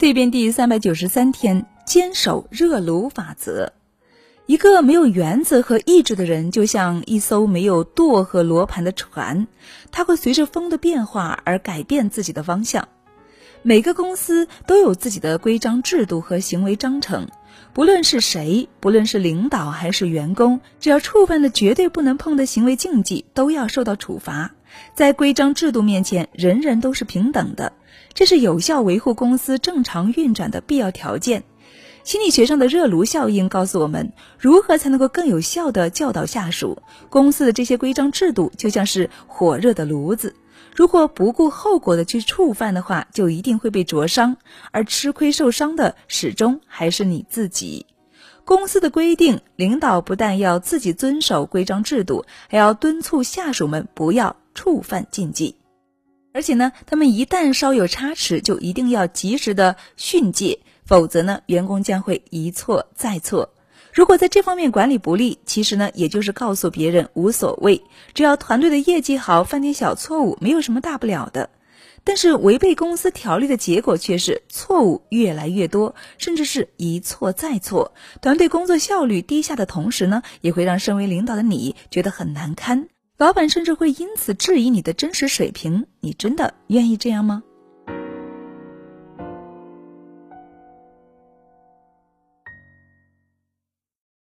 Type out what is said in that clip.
蜕变第三百九十三天，坚守热炉法则。一个没有原则和意志的人，就像一艘没有舵和罗盘的船，它会随着风的变化而改变自己的方向。每个公司都有自己的规章制度和行为章程，不论是谁，不论是领导还是员工，只要触犯了绝对不能碰的行为禁忌，都要受到处罚。在规章制度面前，人人都是平等的。这是有效维护公司正常运转的必要条件。心理学上的热炉效应告诉我们，如何才能够更有效地教导下属。公司的这些规章制度就像是火热的炉子，如果不顾后果的去触犯的话，就一定会被灼伤，而吃亏受伤的始终还是你自己。公司的规定，领导不但要自己遵守规章制度，还要敦促下属们不要触犯禁忌。而且呢，他们一旦稍有差池，就一定要及时的训诫，否则呢，员工将会一错再错。如果在这方面管理不力，其实呢，也就是告诉别人无所谓，只要团队的业绩好，犯点小错误没有什么大不了的。但是违背公司条例的结果却是错误越来越多，甚至是一错再错，团队工作效率低下的同时呢，也会让身为领导的你觉得很难堪。老板甚至会因此质疑你的真实水平，你真的愿意这样吗？